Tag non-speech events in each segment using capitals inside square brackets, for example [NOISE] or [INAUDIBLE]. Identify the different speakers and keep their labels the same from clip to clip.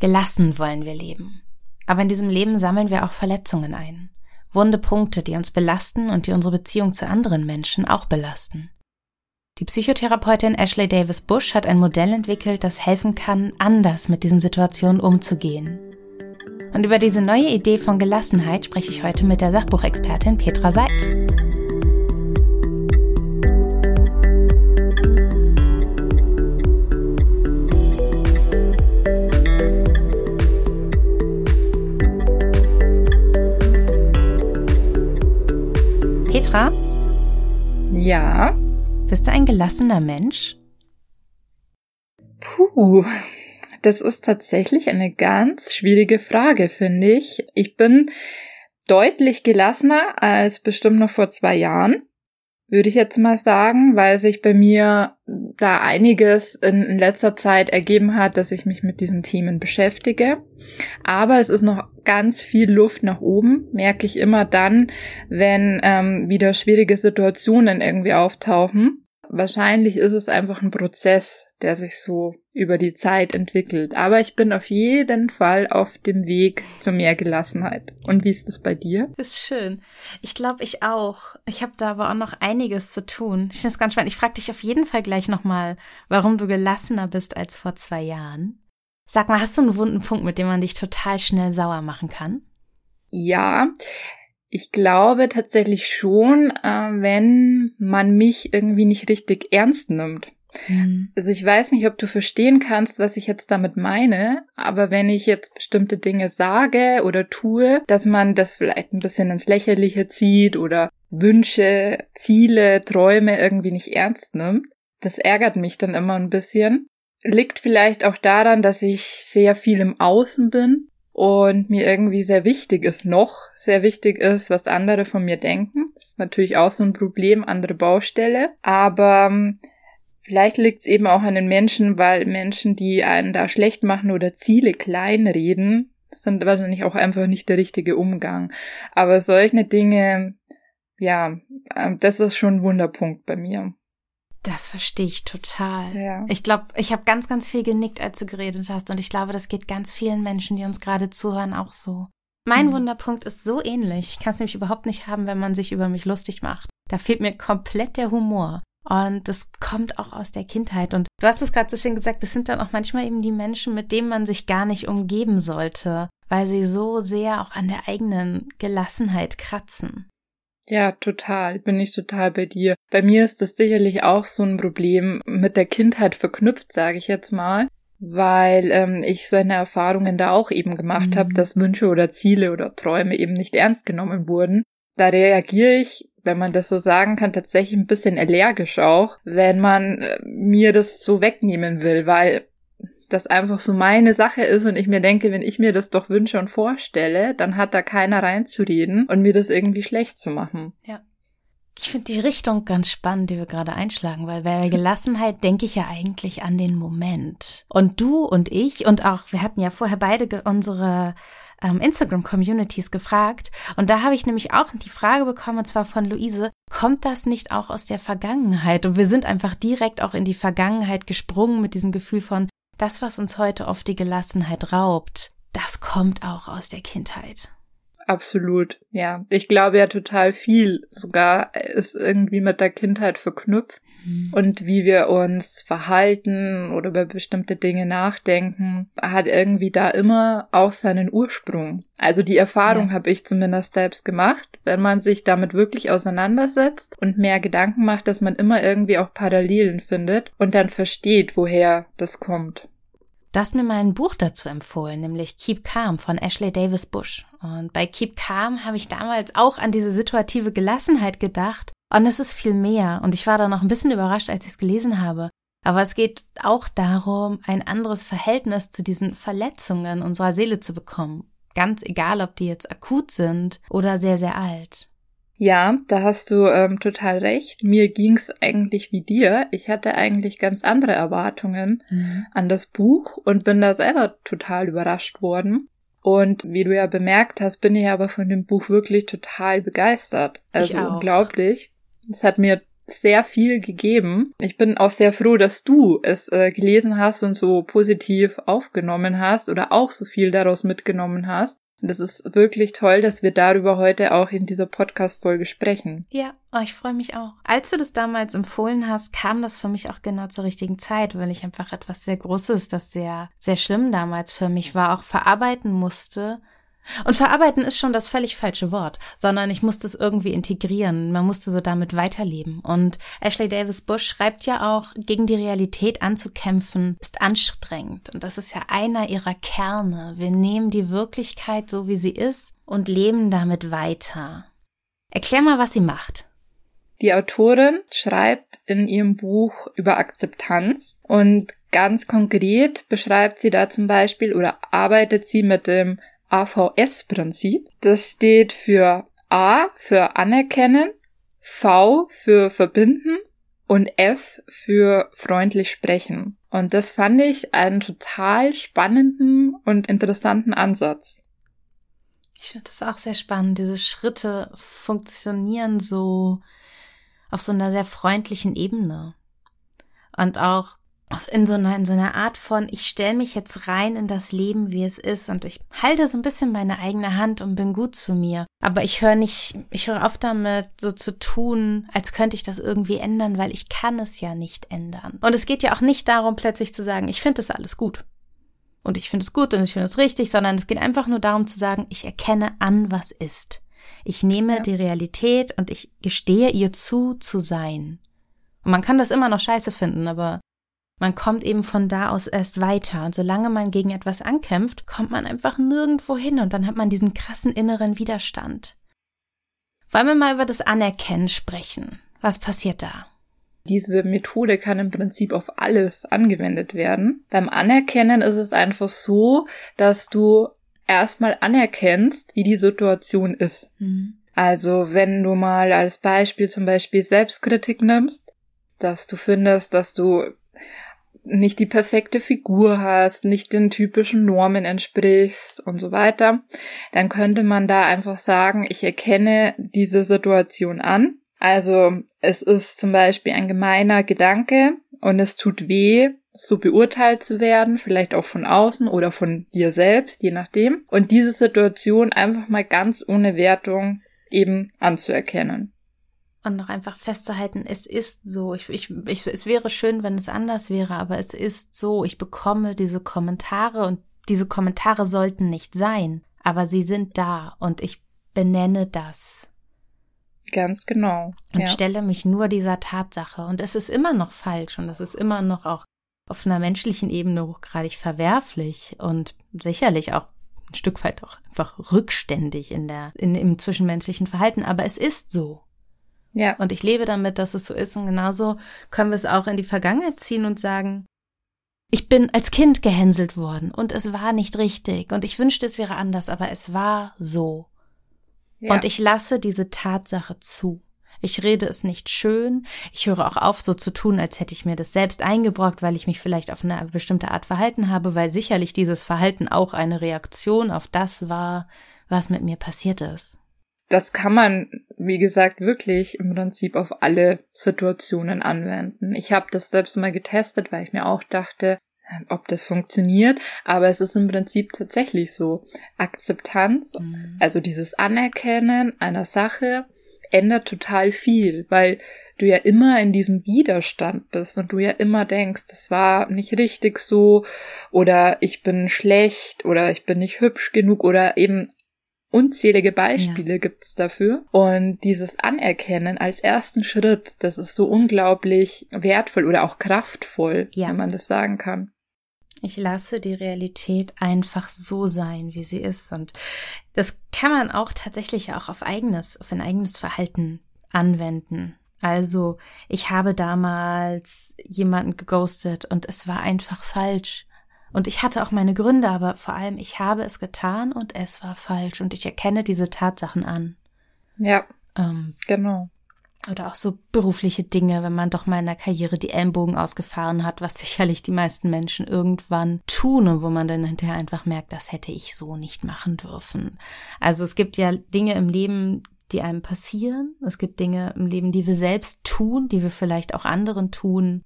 Speaker 1: Gelassen wollen wir leben. Aber in diesem Leben sammeln wir auch Verletzungen ein. Wunde Punkte, die uns belasten und die unsere Beziehung zu anderen Menschen auch belasten. Die Psychotherapeutin Ashley Davis Bush hat ein Modell entwickelt, das helfen kann, anders mit diesen Situationen umzugehen. Und über diese neue Idee von Gelassenheit spreche ich heute mit der Sachbuchexpertin Petra Seitz. Petra?
Speaker 2: Ja.
Speaker 1: Bist du ein gelassener Mensch?
Speaker 2: Puh, das ist tatsächlich eine ganz schwierige Frage, finde ich. Ich bin deutlich gelassener als bestimmt noch vor zwei Jahren würde ich jetzt mal sagen, weil sich bei mir da einiges in, letzter Zeit ergeben hat, dass ich mich mit diesen Themen beschäftige. Aber es ist noch ganz viel Luft nach oben, merke ich immer dann, wenn ähm, wieder schwierige Situationen irgendwie auftauchen. Wahrscheinlich ist es einfach ein Prozess, der sich so über die Zeit entwickelt. Aber ich bin auf jeden Fall auf dem Weg zu mehr Gelassenheit. Und wie ist das bei dir?
Speaker 1: Ist schön. Ich glaube, ich auch. Ich habe da aber auch noch einiges zu tun. Ich finde es ganz spannend. Ich frage dich auf jeden Fall gleich nochmal, warum du gelassener bist als vor zwei Jahren. Sag mal, hast du einen wunden Punkt, mit dem man dich total schnell sauer machen kann?
Speaker 2: Ja, ich glaube tatsächlich schon, äh, wenn man mich irgendwie nicht richtig ernst nimmt. Mhm. Also ich weiß nicht, ob du verstehen kannst, was ich jetzt damit meine, aber wenn ich jetzt bestimmte Dinge sage oder tue, dass man das vielleicht ein bisschen ins Lächerliche zieht oder Wünsche, Ziele, Träume irgendwie nicht ernst nimmt, das ärgert mich dann immer ein bisschen. Liegt vielleicht auch daran, dass ich sehr viel im Außen bin und mir irgendwie sehr wichtig ist, noch sehr wichtig ist, was andere von mir denken. Das ist natürlich auch so ein Problem, andere Baustelle. Aber ähm, vielleicht liegt es eben auch an den Menschen, weil Menschen, die einen da schlecht machen oder Ziele kleinreden, sind wahrscheinlich auch einfach nicht der richtige Umgang. Aber solche Dinge, ja, ähm, das ist schon ein Wunderpunkt bei mir.
Speaker 1: Das verstehe ich total. Ja. Ich glaube, ich habe ganz, ganz viel genickt, als du geredet hast. Und ich glaube, das geht ganz vielen Menschen, die uns gerade zuhören, auch so. Mein mhm. Wunderpunkt ist so ähnlich. Ich kann es nämlich überhaupt nicht haben, wenn man sich über mich lustig macht. Da fehlt mir komplett der Humor. Und das kommt auch aus der Kindheit. Und du hast es gerade so schön gesagt, das sind dann auch manchmal eben die Menschen, mit denen man sich gar nicht umgeben sollte, weil sie so sehr auch an der eigenen Gelassenheit kratzen.
Speaker 2: Ja, total. Bin ich total bei dir. Bei mir ist das sicherlich auch so ein Problem mit der Kindheit verknüpft, sage ich jetzt mal, weil ähm, ich so eine Erfahrungen da auch eben gemacht mhm. habe, dass Wünsche oder Ziele oder Träume eben nicht ernst genommen wurden. Da reagiere ich, wenn man das so sagen kann, tatsächlich ein bisschen allergisch auch, wenn man äh, mir das so wegnehmen will, weil das einfach so meine Sache ist und ich mir denke, wenn ich mir das doch wünsche und vorstelle, dann hat da keiner reinzureden und mir das irgendwie schlecht zu machen.
Speaker 1: Ja. Ich finde die Richtung ganz spannend, die wir gerade einschlagen, weil bei Gelassenheit denke ich ja eigentlich an den Moment. Und du und ich und auch, wir hatten ja vorher beide unsere ähm, Instagram-Communities gefragt. Und da habe ich nämlich auch die Frage bekommen, und zwar von Luise, kommt das nicht auch aus der Vergangenheit? Und wir sind einfach direkt auch in die Vergangenheit gesprungen mit diesem Gefühl von, das, was uns heute oft die Gelassenheit raubt, das kommt auch aus der Kindheit.
Speaker 2: Absolut, ja. Ich glaube ja total viel sogar ist irgendwie mit der Kindheit verknüpft. Und wie wir uns verhalten oder über bestimmte Dinge nachdenken, hat irgendwie da immer auch seinen Ursprung. Also die Erfahrung ja. habe ich zumindest selbst gemacht, wenn man sich damit wirklich auseinandersetzt und mehr Gedanken macht, dass man immer irgendwie auch Parallelen findet und dann versteht, woher das kommt.
Speaker 1: Du hast mir mal ein Buch dazu empfohlen, nämlich Keep Calm von Ashley Davis Bush. Und bei Keep Calm habe ich damals auch an diese situative Gelassenheit gedacht. Und es ist viel mehr. Und ich war da noch ein bisschen überrascht, als ich es gelesen habe. Aber es geht auch darum, ein anderes Verhältnis zu diesen Verletzungen unserer Seele zu bekommen. Ganz egal, ob die jetzt akut sind oder sehr, sehr alt.
Speaker 2: Ja, da hast du ähm, total recht. Mir ging's eigentlich wie dir. Ich hatte eigentlich ganz andere Erwartungen mhm. an das Buch und bin da selber total überrascht worden. Und wie du ja bemerkt hast, bin ich aber von dem Buch wirklich total begeistert. Also unglaublich. Es hat mir sehr viel gegeben. Ich bin auch sehr froh, dass du es äh, gelesen hast und so positiv aufgenommen hast oder auch so viel daraus mitgenommen hast. Das ist wirklich toll, dass wir darüber heute auch in dieser Podcast-Folge sprechen.
Speaker 1: Ja, oh, ich freue mich auch. Als du das damals empfohlen hast, kam das für mich auch genau zur richtigen Zeit, weil ich einfach etwas sehr Großes, das sehr, sehr schlimm damals für mich war, auch verarbeiten musste und verarbeiten ist schon das völlig falsche Wort, sondern ich musste es irgendwie integrieren. Man musste so damit weiterleben. Und Ashley Davis Bush schreibt ja auch, gegen die Realität anzukämpfen ist anstrengend. Und das ist ja einer ihrer Kerne. Wir nehmen die Wirklichkeit so, wie sie ist und leben damit weiter. Erklär mal, was sie macht.
Speaker 2: Die Autorin schreibt in ihrem Buch über Akzeptanz und ganz konkret beschreibt sie da zum Beispiel oder arbeitet sie mit dem AVS-Prinzip. Das steht für A für anerkennen, V für verbinden und F für freundlich sprechen. Und das fand ich einen total spannenden und interessanten Ansatz.
Speaker 1: Ich finde das auch sehr spannend. Diese Schritte funktionieren so auf so einer sehr freundlichen Ebene. Und auch in so einer, in so einer Art von, ich stelle mich jetzt rein in das Leben, wie es ist und ich halte so ein bisschen meine eigene Hand und bin gut zu mir. Aber ich höre nicht, ich höre auf damit, so zu tun, als könnte ich das irgendwie ändern, weil ich kann es ja nicht ändern. Und es geht ja auch nicht darum, plötzlich zu sagen, ich finde das alles gut. Und ich finde es gut und ich finde es richtig, sondern es geht einfach nur darum zu sagen, ich erkenne an, was ist. Ich nehme ja. die Realität und ich gestehe ihr zu, zu sein. Und man kann das immer noch scheiße finden, aber man kommt eben von da aus erst weiter. Und solange man gegen etwas ankämpft, kommt man einfach nirgendwo hin und dann hat man diesen krassen inneren Widerstand. Wollen wir mal über das Anerkennen sprechen? Was passiert da?
Speaker 2: Diese Methode kann im Prinzip auf alles angewendet werden. Beim Anerkennen ist es einfach so, dass du erstmal anerkennst, wie die Situation ist. Mhm. Also wenn du mal als Beispiel zum Beispiel Selbstkritik nimmst, dass du findest, dass du nicht die perfekte Figur hast, nicht den typischen Normen entsprichst und so weiter, dann könnte man da einfach sagen, ich erkenne diese Situation an. Also es ist zum Beispiel ein gemeiner Gedanke und es tut weh, so beurteilt zu werden, vielleicht auch von außen oder von dir selbst, je nachdem. Und diese Situation einfach mal ganz ohne Wertung eben anzuerkennen
Speaker 1: und noch einfach festzuhalten, es ist so. Ich, ich, ich, es wäre schön, wenn es anders wäre, aber es ist so. Ich bekomme diese Kommentare und diese Kommentare sollten nicht sein, aber sie sind da und ich benenne das.
Speaker 2: Ganz genau.
Speaker 1: Und ja. stelle mich nur dieser Tatsache. Und es ist immer noch falsch und es ist immer noch auch auf einer menschlichen Ebene hochgradig verwerflich und sicherlich auch ein Stück weit auch einfach rückständig in der, in, im zwischenmenschlichen Verhalten. Aber es ist so. Ja. Und ich lebe damit, dass es so ist. Und genauso können wir es auch in die Vergangenheit ziehen und sagen, ich bin als Kind gehänselt worden und es war nicht richtig und ich wünschte, es wäre anders, aber es war so. Ja. Und ich lasse diese Tatsache zu. Ich rede es nicht schön. Ich höre auch auf, so zu tun, als hätte ich mir das selbst eingebrockt, weil ich mich vielleicht auf eine bestimmte Art verhalten habe, weil sicherlich dieses Verhalten auch eine Reaktion auf das war, was mit mir passiert ist
Speaker 2: das kann man, wie gesagt, wirklich im Prinzip auf alle Situationen anwenden. Ich habe das selbst mal getestet, weil ich mir auch dachte, ob das funktioniert, aber es ist im Prinzip tatsächlich so. Akzeptanz, mhm. also dieses Anerkennen einer Sache, ändert total viel, weil du ja immer in diesem Widerstand bist und du ja immer denkst, das war nicht richtig so oder ich bin schlecht oder ich bin nicht hübsch genug oder eben Unzählige Beispiele ja. gibt es dafür. Und dieses Anerkennen als ersten Schritt, das ist so unglaublich wertvoll oder auch kraftvoll, ja. wenn man das sagen kann.
Speaker 1: Ich lasse die Realität einfach so sein, wie sie ist. Und das kann man auch tatsächlich auch auf eigenes, auf ein eigenes Verhalten anwenden. Also, ich habe damals jemanden geghostet und es war einfach falsch. Und ich hatte auch meine Gründe, aber vor allem ich habe es getan und es war falsch und ich erkenne diese Tatsachen an.
Speaker 2: Ja. Ähm, genau.
Speaker 1: Oder auch so berufliche Dinge, wenn man doch mal in der Karriere die Ellenbogen ausgefahren hat, was [LAUGHS] sicherlich die meisten Menschen irgendwann tun und wo man dann hinterher einfach merkt, das hätte ich so nicht machen dürfen. Also es gibt ja Dinge im Leben, die einem passieren. Es gibt Dinge im Leben, die wir selbst tun, die wir vielleicht auch anderen tun.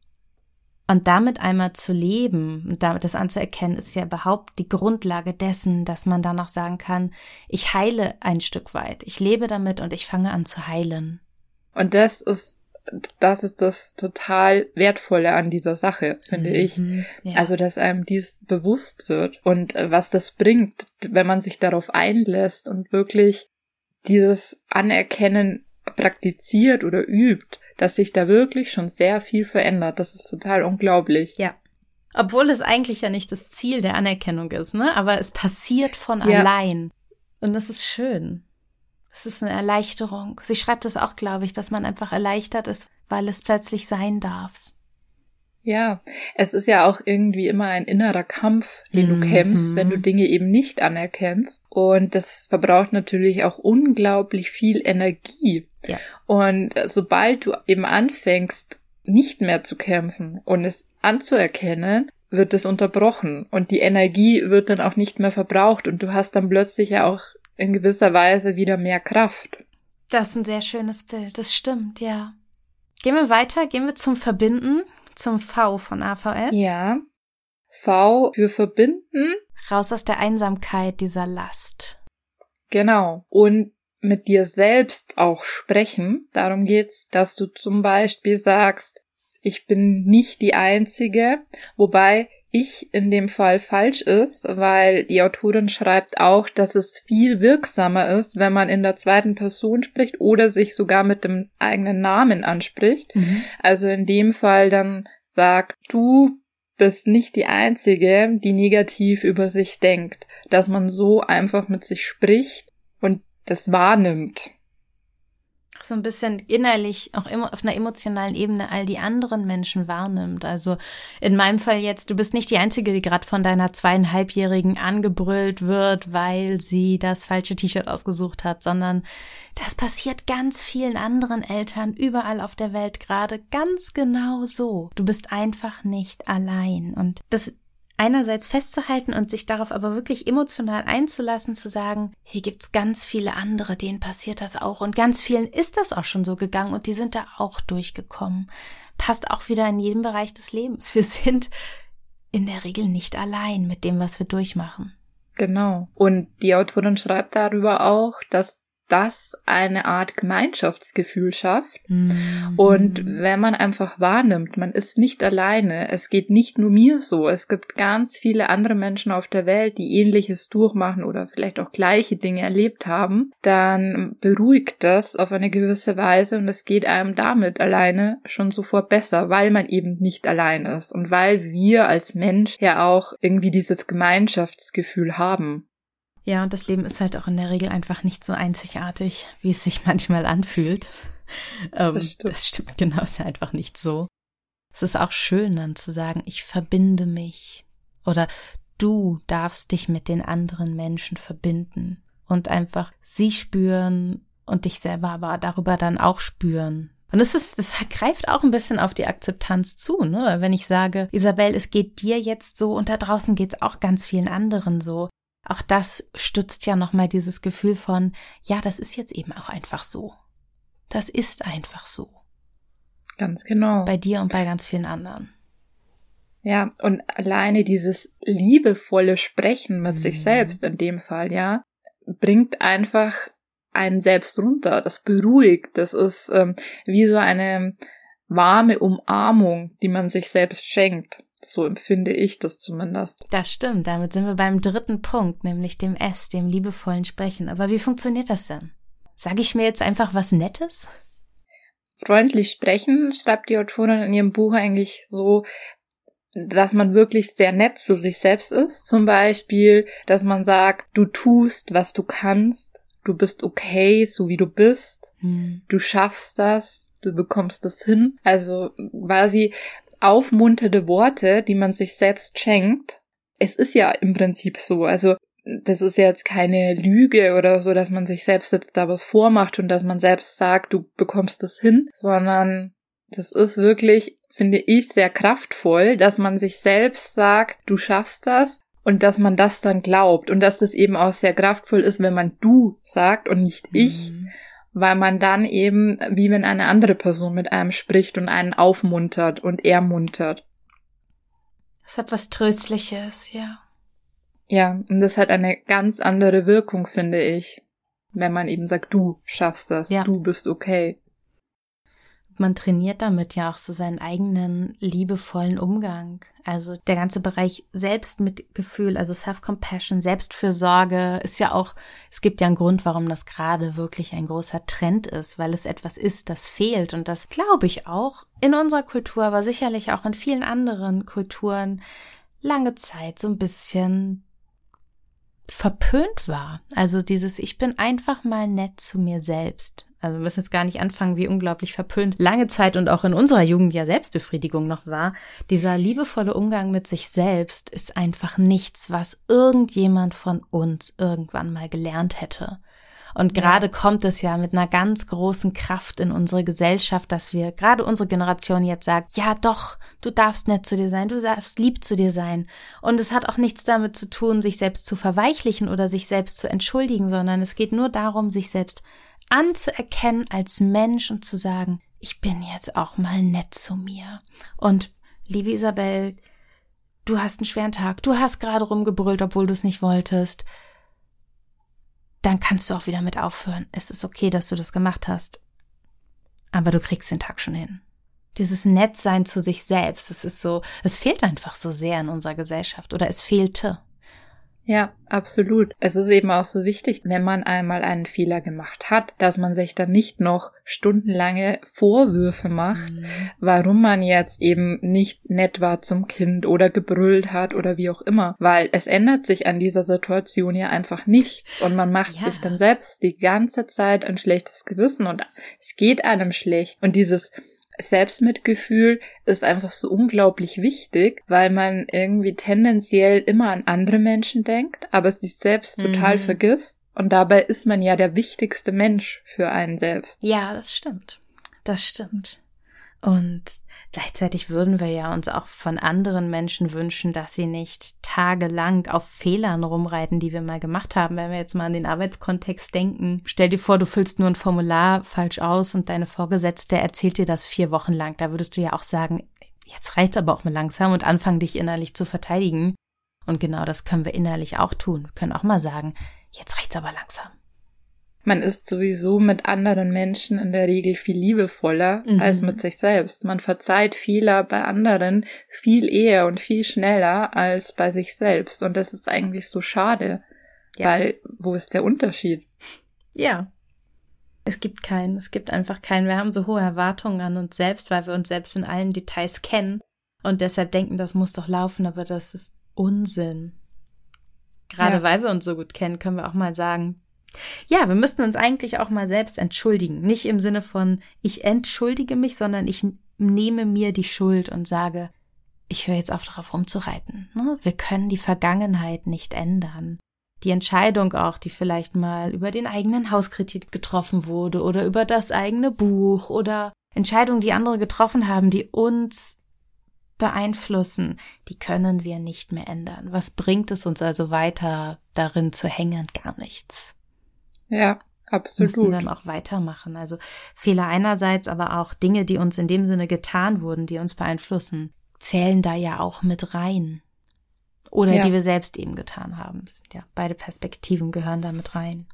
Speaker 1: Und damit einmal zu leben und damit das anzuerkennen, ist ja überhaupt die Grundlage dessen, dass man danach sagen kann, ich heile ein Stück weit. Ich lebe damit und ich fange an zu heilen.
Speaker 2: Und das ist das ist das total wertvolle an dieser Sache, finde mhm, ich. Ja. Also, dass einem dies bewusst wird und äh, was das bringt, wenn man sich darauf einlässt und wirklich dieses Anerkennen praktiziert oder übt, dass sich da wirklich schon sehr viel verändert. Das ist total unglaublich.
Speaker 1: Ja. Obwohl es eigentlich ja nicht das Ziel der Anerkennung ist, ne? Aber es passiert von ja. allein. Und das ist schön. Es ist eine Erleichterung. Sie schreibt es auch, glaube ich, dass man einfach erleichtert ist, weil es plötzlich sein darf.
Speaker 2: Ja, es ist ja auch irgendwie immer ein innerer Kampf, den mhm. du kämpfst, wenn du Dinge eben nicht anerkennst. Und das verbraucht natürlich auch unglaublich viel Energie. Ja. Und sobald du eben anfängst, nicht mehr zu kämpfen und es anzuerkennen, wird es unterbrochen und die Energie wird dann auch nicht mehr verbraucht und du hast dann plötzlich ja auch in gewisser Weise wieder mehr Kraft.
Speaker 1: Das ist ein sehr schönes Bild, das stimmt, ja. Gehen wir weiter, gehen wir zum Verbinden, zum V von AVS.
Speaker 2: Ja. V für verbinden.
Speaker 1: Raus aus der Einsamkeit dieser Last.
Speaker 2: Genau. Und mit dir selbst auch sprechen. Darum geht's, dass du zum Beispiel sagst, ich bin nicht die Einzige, wobei ich in dem Fall falsch ist, weil die Autorin schreibt auch, dass es viel wirksamer ist, wenn man in der zweiten Person spricht oder sich sogar mit dem eigenen Namen anspricht. Mhm. Also in dem Fall dann sagt, du bist nicht die Einzige, die negativ über sich denkt, dass man so einfach mit sich spricht und das wahrnimmt
Speaker 1: so ein bisschen innerlich, auch immer auf einer emotionalen Ebene all die anderen Menschen wahrnimmt. Also in meinem Fall jetzt, du bist nicht die Einzige, die gerade von deiner zweieinhalbjährigen angebrüllt wird, weil sie das falsche T-Shirt ausgesucht hat, sondern das passiert ganz vielen anderen Eltern überall auf der Welt gerade ganz genau so. Du bist einfach nicht allein. Und das einerseits festzuhalten und sich darauf aber wirklich emotional einzulassen, zu sagen, hier gibt's ganz viele andere, denen passiert das auch und ganz vielen ist das auch schon so gegangen und die sind da auch durchgekommen. Passt auch wieder in jedem Bereich des Lebens. Wir sind in der Regel nicht allein mit dem, was wir durchmachen.
Speaker 2: Genau. Und die Autorin schreibt darüber auch, dass das eine Art Gemeinschaftsgefühl schafft. Mhm. Und wenn man einfach wahrnimmt, man ist nicht alleine, es geht nicht nur mir so, es gibt ganz viele andere Menschen auf der Welt, die ähnliches durchmachen oder vielleicht auch gleiche Dinge erlebt haben, dann beruhigt das auf eine gewisse Weise und es geht einem damit alleine schon sofort besser, weil man eben nicht allein ist und weil wir als Mensch ja auch irgendwie dieses Gemeinschaftsgefühl haben.
Speaker 1: Ja, und das Leben ist halt auch in der Regel einfach nicht so einzigartig, wie es sich [LAUGHS] manchmal anfühlt. ähm, das, stimmt. das stimmt genau, ist ja einfach nicht so. Es ist auch schön dann zu sagen, ich verbinde mich oder du darfst dich mit den anderen Menschen verbinden und einfach sie spüren und dich selber aber darüber dann auch spüren. Und es ist, es greift auch ein bisschen auf die Akzeptanz zu, ne? Wenn ich sage, Isabel, es geht dir jetzt so und da draußen geht's auch ganz vielen anderen so. Auch das stützt ja nochmal dieses Gefühl von, ja, das ist jetzt eben auch einfach so. Das ist einfach so.
Speaker 2: Ganz genau.
Speaker 1: Bei dir und bei ganz vielen anderen.
Speaker 2: Ja, und alleine dieses liebevolle Sprechen mit mhm. sich selbst in dem Fall, ja, bringt einfach einen selbst runter. Das beruhigt. Das ist ähm, wie so eine warme Umarmung, die man sich selbst schenkt. So empfinde ich das zumindest.
Speaker 1: Das stimmt. Damit sind wir beim dritten Punkt, nämlich dem S, dem liebevollen Sprechen. Aber wie funktioniert das denn? Sage ich mir jetzt einfach was Nettes?
Speaker 2: Freundlich sprechen, schreibt die Autorin in ihrem Buch eigentlich so, dass man wirklich sehr nett zu sich selbst ist. Zum Beispiel, dass man sagt, du tust, was du kannst, du bist okay, so wie du bist, hm. du schaffst das, du bekommst das hin. Also quasi aufmunternde Worte, die man sich selbst schenkt. Es ist ja im Prinzip so. Also das ist jetzt keine Lüge oder so, dass man sich selbst jetzt da was vormacht und dass man selbst sagt, du bekommst das hin, sondern das ist wirklich, finde ich, sehr kraftvoll, dass man sich selbst sagt, du schaffst das und dass man das dann glaubt und dass das eben auch sehr kraftvoll ist, wenn man du sagt und nicht ich, mhm. Weil man dann eben, wie wenn eine andere Person mit einem spricht und einen aufmuntert und ermuntert.
Speaker 1: Das hat was Tröstliches, ja.
Speaker 2: Ja, und das hat eine ganz andere Wirkung, finde ich, wenn man eben sagt, du schaffst das, ja. du bist okay.
Speaker 1: Man trainiert damit ja auch so seinen eigenen liebevollen Umgang. Also der ganze Bereich Selbstmitgefühl, also Self-Compassion, Selbstfürsorge ist ja auch, es gibt ja einen Grund, warum das gerade wirklich ein großer Trend ist, weil es etwas ist, das fehlt. Und das glaube ich auch in unserer Kultur, aber sicherlich auch in vielen anderen Kulturen lange Zeit so ein bisschen verpönt war. Also dieses, ich bin einfach mal nett zu mir selbst. Also wir müssen jetzt gar nicht anfangen, wie unglaublich verpönt lange Zeit und auch in unserer Jugend ja Selbstbefriedigung noch war. Dieser liebevolle Umgang mit sich selbst ist einfach nichts, was irgendjemand von uns irgendwann mal gelernt hätte. Und gerade kommt es ja mit einer ganz großen Kraft in unsere Gesellschaft, dass wir, gerade unsere Generation jetzt sagt, ja doch, du darfst nett zu dir sein, du darfst lieb zu dir sein. Und es hat auch nichts damit zu tun, sich selbst zu verweichlichen oder sich selbst zu entschuldigen, sondern es geht nur darum, sich selbst anzuerkennen als Mensch und zu sagen, ich bin jetzt auch mal nett zu mir. Und liebe Isabel, du hast einen schweren Tag, du hast gerade rumgebrüllt, obwohl du es nicht wolltest. Dann kannst du auch wieder mit aufhören. Es ist okay, dass du das gemacht hast. Aber du kriegst den Tag schon hin. Dieses Nettsein zu sich selbst, es ist so, es fehlt einfach so sehr in unserer Gesellschaft oder es fehlte.
Speaker 2: Ja, absolut. Es ist eben auch so wichtig, wenn man einmal einen Fehler gemacht hat, dass man sich dann nicht noch stundenlange Vorwürfe macht, mhm. warum man jetzt eben nicht nett war zum Kind oder gebrüllt hat oder wie auch immer, weil es ändert sich an dieser Situation ja einfach nichts und man macht ja. sich dann selbst die ganze Zeit ein schlechtes Gewissen und es geht einem schlecht und dieses Selbstmitgefühl ist einfach so unglaublich wichtig, weil man irgendwie tendenziell immer an andere Menschen denkt, aber sich selbst mhm. total vergisst. Und dabei ist man ja der wichtigste Mensch für einen selbst.
Speaker 1: Ja, das stimmt. Das stimmt. Und gleichzeitig würden wir ja uns auch von anderen Menschen wünschen, dass sie nicht tagelang auf Fehlern rumreiten, die wir mal gemacht haben. Wenn wir jetzt mal an den Arbeitskontext denken, stell dir vor, du füllst nur ein Formular falsch aus und deine Vorgesetzte erzählt dir das vier Wochen lang. Da würdest du ja auch sagen, jetzt reicht's aber auch mal langsam und anfangen, dich innerlich zu verteidigen. Und genau das können wir innerlich auch tun. Wir können auch mal sagen, jetzt reicht's aber langsam.
Speaker 2: Man ist sowieso mit anderen Menschen in der Regel viel liebevoller mhm. als mit sich selbst. Man verzeiht Fehler bei anderen viel eher und viel schneller als bei sich selbst. Und das ist eigentlich so schade. Ja. Weil, wo ist der Unterschied?
Speaker 1: Ja. Es gibt keinen. Es gibt einfach keinen. Wir haben so hohe Erwartungen an uns selbst, weil wir uns selbst in allen Details kennen und deshalb denken, das muss doch laufen, aber das ist Unsinn. Gerade ja. weil wir uns so gut kennen, können wir auch mal sagen, ja, wir müssten uns eigentlich auch mal selbst entschuldigen. Nicht im Sinne von, ich entschuldige mich, sondern ich nehme mir die Schuld und sage, ich höre jetzt auf darauf rumzureiten. Ne? Wir können die Vergangenheit nicht ändern. Die Entscheidung auch, die vielleicht mal über den eigenen Hauskredit getroffen wurde oder über das eigene Buch oder Entscheidungen, die andere getroffen haben, die uns beeinflussen, die können wir nicht mehr ändern. Was bringt es uns also weiter darin zu hängen? Gar nichts.
Speaker 2: Ja, absolut.
Speaker 1: Müssen dann auch weitermachen. Also Fehler einerseits, aber auch Dinge, die uns in dem Sinne getan wurden, die uns beeinflussen, zählen da ja auch mit rein. Oder ja. die wir selbst eben getan haben. Ja, beide Perspektiven gehören da mit rein.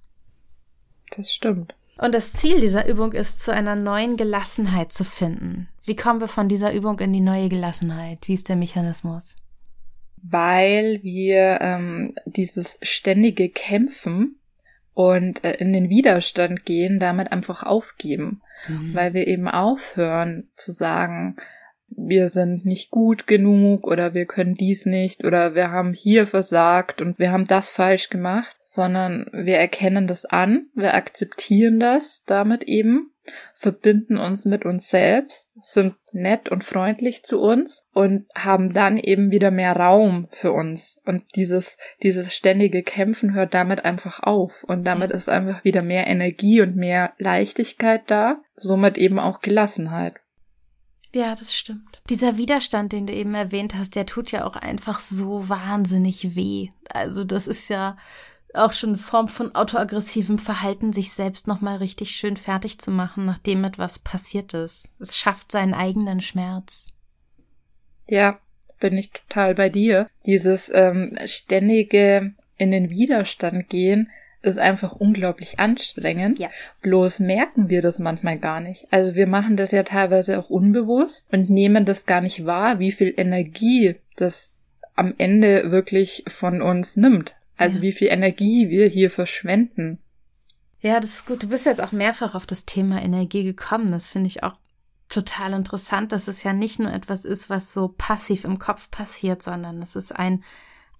Speaker 2: Das stimmt.
Speaker 1: Und das Ziel dieser Übung ist, zu einer neuen Gelassenheit zu finden. Wie kommen wir von dieser Übung in die neue Gelassenheit? Wie ist der Mechanismus?
Speaker 2: Weil wir ähm, dieses ständige Kämpfen und äh, in den Widerstand gehen, damit einfach aufgeben, mhm. weil wir eben aufhören zu sagen, wir sind nicht gut genug oder wir können dies nicht oder wir haben hier versagt und wir haben das falsch gemacht, sondern wir erkennen das an, wir akzeptieren das damit eben verbinden uns mit uns selbst, sind nett und freundlich zu uns und haben dann eben wieder mehr Raum für uns. Und dieses, dieses ständige Kämpfen hört damit einfach auf. Und damit ist einfach wieder mehr Energie und mehr Leichtigkeit da, somit eben auch Gelassenheit.
Speaker 1: Ja, das stimmt. Dieser Widerstand, den du eben erwähnt hast, der tut ja auch einfach so wahnsinnig weh. Also das ist ja auch schon eine Form von autoaggressivem Verhalten, sich selbst nochmal richtig schön fertig zu machen, nachdem etwas passiert ist. Es schafft seinen eigenen Schmerz.
Speaker 2: Ja, bin ich total bei dir. Dieses ähm, ständige in den Widerstand gehen ist einfach unglaublich anstrengend. Ja. Bloß merken wir das manchmal gar nicht. Also wir machen das ja teilweise auch unbewusst und nehmen das gar nicht wahr, wie viel Energie das am Ende wirklich von uns nimmt. Also ja. wie viel Energie wir hier verschwenden.
Speaker 1: Ja, das ist gut. Du bist jetzt auch mehrfach auf das Thema Energie gekommen. Das finde ich auch total interessant, dass es ja nicht nur etwas ist, was so passiv im Kopf passiert, sondern es ist ein,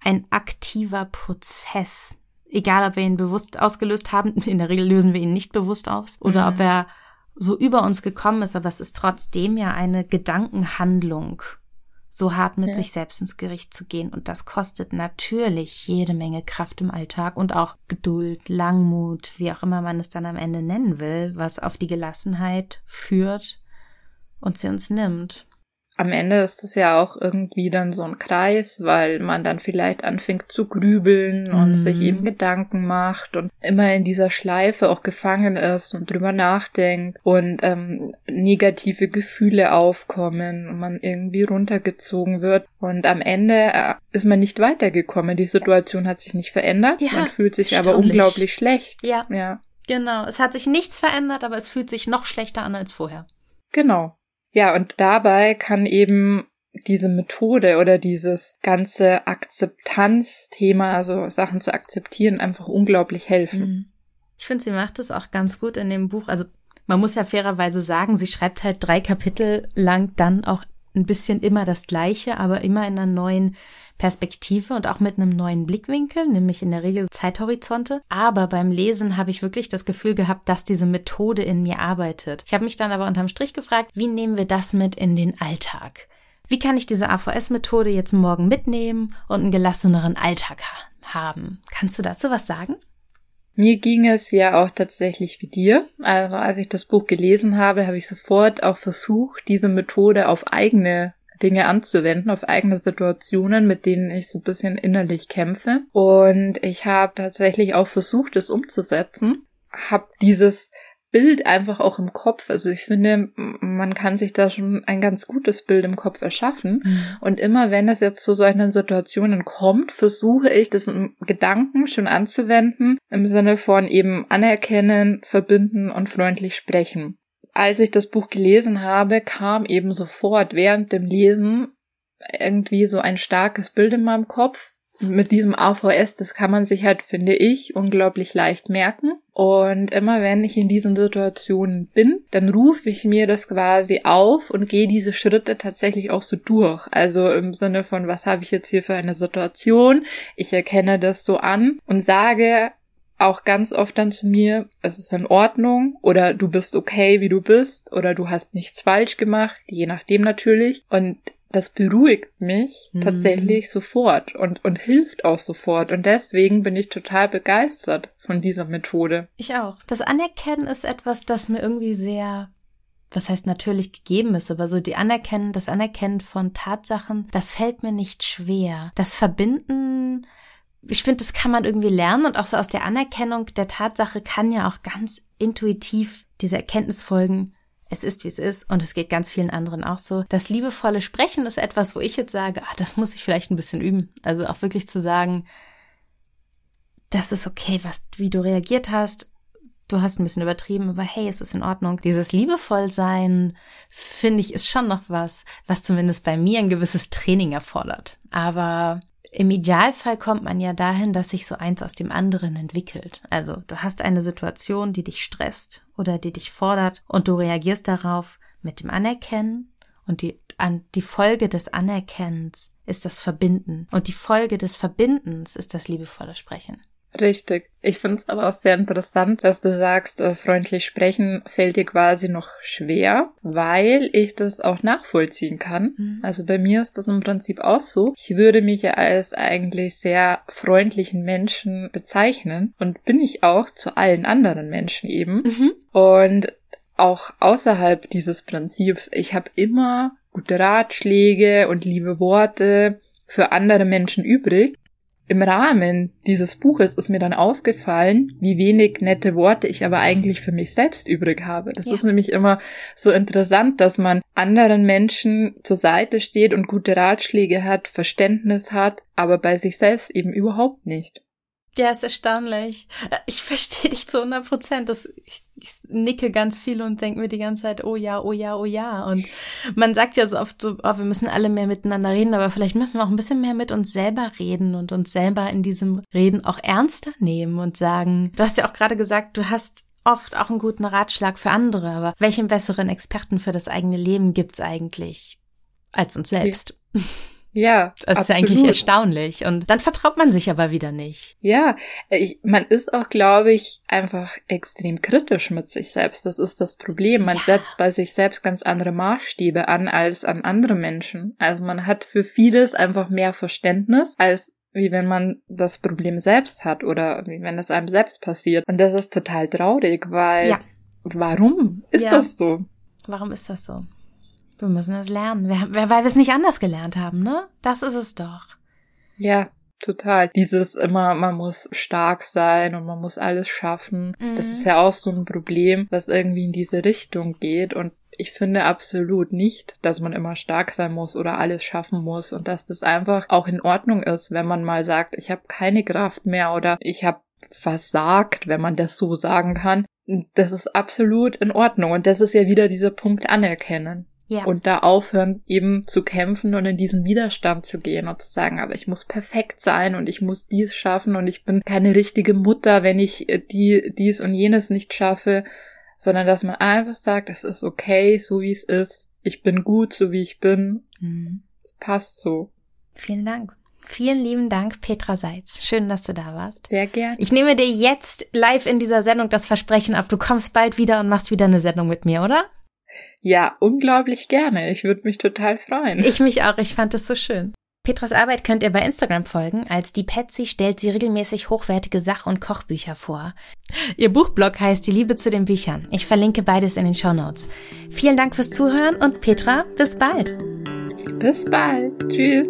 Speaker 1: ein aktiver Prozess. Egal, ob wir ihn bewusst ausgelöst haben, [LAUGHS] in der Regel lösen wir ihn nicht bewusst aus, oder mhm. ob er so über uns gekommen ist, aber es ist trotzdem ja eine Gedankenhandlung so hart mit ja. sich selbst ins Gericht zu gehen. Und das kostet natürlich jede Menge Kraft im Alltag und auch Geduld, Langmut, wie auch immer man es dann am Ende nennen will, was auf die Gelassenheit führt und sie uns nimmt
Speaker 2: am Ende ist es ja auch irgendwie dann so ein Kreis, weil man dann vielleicht anfängt zu grübeln und mhm. sich eben Gedanken macht und immer in dieser Schleife auch gefangen ist und drüber nachdenkt und ähm, negative Gefühle aufkommen und man irgendwie runtergezogen wird und am Ende äh, ist man nicht weitergekommen. Die Situation hat sich nicht verändert. Ja, man fühlt sich aber unglaublich schlecht.
Speaker 1: Ja. Ja. Genau. Es hat sich nichts verändert, aber es fühlt sich noch schlechter an als vorher.
Speaker 2: Genau. Ja, und dabei kann eben diese Methode oder dieses ganze Akzeptanzthema, also Sachen zu akzeptieren, einfach unglaublich helfen. Mhm.
Speaker 1: Ich finde, sie macht es auch ganz gut in dem Buch. Also man muss ja fairerweise sagen, sie schreibt halt drei Kapitel lang dann auch ein bisschen immer das Gleiche, aber immer in einer neuen Perspektive und auch mit einem neuen Blickwinkel, nämlich in der Regel Zeithorizonte. Aber beim Lesen habe ich wirklich das Gefühl gehabt, dass diese Methode in mir arbeitet. Ich habe mich dann aber unterm Strich gefragt, wie nehmen wir das mit in den Alltag? Wie kann ich diese AVS-Methode jetzt morgen mitnehmen und einen gelasseneren Alltag haben? Kannst du dazu was sagen?
Speaker 2: Mir ging es ja auch tatsächlich wie dir. Also als ich das Buch gelesen habe, habe ich sofort auch versucht, diese Methode auf eigene Dinge anzuwenden auf eigene Situationen, mit denen ich so ein bisschen innerlich kämpfe. Und ich habe tatsächlich auch versucht, es umzusetzen. Habe dieses Bild einfach auch im Kopf. Also ich finde, man kann sich da schon ein ganz gutes Bild im Kopf erschaffen. Mhm. Und immer wenn es jetzt zu solchen Situationen kommt, versuche ich das Gedanken schon anzuwenden, im Sinne von eben anerkennen, verbinden und freundlich sprechen als ich das Buch gelesen habe, kam eben sofort während dem Lesen irgendwie so ein starkes Bild in meinem Kopf. Mit diesem AVS, das kann man sich halt, finde ich, unglaublich leicht merken. Und immer wenn ich in diesen Situationen bin, dann rufe ich mir das quasi auf und gehe diese Schritte tatsächlich auch so durch. Also im Sinne von, was habe ich jetzt hier für eine Situation? Ich erkenne das so an und sage auch ganz oft dann zu mir, es ist in Ordnung oder du bist okay, wie du bist oder du hast nichts falsch gemacht, je nachdem natürlich. Und das beruhigt mich mhm. tatsächlich sofort und, und hilft auch sofort. Und deswegen bin ich total begeistert von dieser Methode.
Speaker 1: Ich auch. Das Anerkennen ist etwas, das mir irgendwie sehr was heißt natürlich gegeben ist, aber so die Anerkennen, das Anerkennen von Tatsachen, das fällt mir nicht schwer. Das Verbinden ich finde, das kann man irgendwie lernen und auch so aus der Anerkennung der Tatsache kann ja auch ganz intuitiv diese Erkenntnis folgen, es ist, wie es ist und es geht ganz vielen anderen auch so. Das liebevolle Sprechen ist etwas, wo ich jetzt sage, ah, das muss ich vielleicht ein bisschen üben. Also auch wirklich zu sagen, das ist okay, was, wie du reagiert hast. Du hast ein bisschen übertrieben, aber hey, es ist in Ordnung. Dieses liebevoll sein, finde ich, ist schon noch was, was zumindest bei mir ein gewisses Training erfordert. Aber im Idealfall kommt man ja dahin, dass sich so eins aus dem anderen entwickelt. Also du hast eine Situation, die dich stresst oder die dich fordert und du reagierst darauf mit dem Anerkennen und die, an, die Folge des Anerkennens ist das Verbinden und die Folge des Verbindens ist das liebevolle Sprechen.
Speaker 2: Richtig. Ich finde es aber auch sehr interessant, dass du sagst, äh, freundlich sprechen fällt dir quasi noch schwer, weil ich das auch nachvollziehen kann. Mhm. Also bei mir ist das im Prinzip auch so. Ich würde mich ja als eigentlich sehr freundlichen Menschen bezeichnen und bin ich auch zu allen anderen Menschen eben. Mhm. Und auch außerhalb dieses Prinzips, ich habe immer gute Ratschläge und liebe Worte für andere Menschen übrig im Rahmen dieses Buches ist mir dann aufgefallen, wie wenig nette Worte ich aber eigentlich für mich selbst übrig habe. Das ja. ist nämlich immer so interessant, dass man anderen Menschen zur Seite steht und gute Ratschläge hat, Verständnis hat, aber bei sich selbst eben überhaupt nicht.
Speaker 1: Ja, ist erstaunlich. Äh, ich verstehe dich zu 100 Prozent. Ich, ich nicke ganz viel und denke mir die ganze Zeit, oh ja, oh ja, oh ja. Und man sagt ja so oft so, oh, wir müssen alle mehr miteinander reden, aber vielleicht müssen wir auch ein bisschen mehr mit uns selber reden und uns selber in diesem Reden auch ernster nehmen und sagen, du hast ja auch gerade gesagt, du hast oft auch einen guten Ratschlag für andere, aber welchen besseren Experten für das eigene Leben gibt's eigentlich als uns selbst?
Speaker 2: Ja. [LAUGHS] Ja,
Speaker 1: das absolut. ist ja eigentlich erstaunlich. Und dann vertraut man sich aber wieder nicht.
Speaker 2: Ja, ich, man ist auch, glaube ich, einfach extrem kritisch mit sich selbst. Das ist das Problem. Man ja. setzt bei sich selbst ganz andere Maßstäbe an als an andere Menschen. Also man hat für vieles einfach mehr Verständnis als wie wenn man das Problem selbst hat oder wie wenn es einem selbst passiert. Und das ist total traurig, weil ja. warum ist ja. das so?
Speaker 1: Warum ist das so? Wir müssen es lernen, weil wir es nicht anders gelernt haben, ne? Das ist es doch.
Speaker 2: Ja, total. Dieses immer, man muss stark sein und man muss alles schaffen. Mhm. Das ist ja auch so ein Problem, was irgendwie in diese Richtung geht. Und ich finde absolut nicht, dass man immer stark sein muss oder alles schaffen muss und dass das einfach auch in Ordnung ist, wenn man mal sagt, ich habe keine Kraft mehr oder ich habe versagt, wenn man das so sagen kann. Das ist absolut in Ordnung. Und das ist ja wieder dieser Punkt anerkennen. Ja. Und da aufhören, eben zu kämpfen und in diesen Widerstand zu gehen und zu sagen, aber ich muss perfekt sein und ich muss dies schaffen und ich bin keine richtige Mutter, wenn ich äh, die, dies und jenes nicht schaffe, sondern dass man einfach sagt, es ist okay, so wie es ist. Ich bin gut, so wie ich bin. Mhm. Es passt so.
Speaker 1: Vielen Dank. Vielen lieben Dank, Petra Seitz. Schön, dass du da warst.
Speaker 2: Sehr gern.
Speaker 1: Ich nehme dir jetzt live in dieser Sendung das Versprechen ab, du kommst bald wieder und machst wieder eine Sendung mit mir, oder?
Speaker 2: Ja, unglaublich gerne. Ich würde mich total freuen.
Speaker 1: Ich mich auch. Ich fand es so schön. Petras Arbeit könnt ihr bei Instagram folgen. Als die Patsy stellt sie regelmäßig hochwertige Sach- und Kochbücher vor. Ihr Buchblog heißt Die Liebe zu den Büchern. Ich verlinke beides in den Show Notes. Vielen Dank fürs Zuhören und Petra, bis bald.
Speaker 2: Bis bald. Tschüss.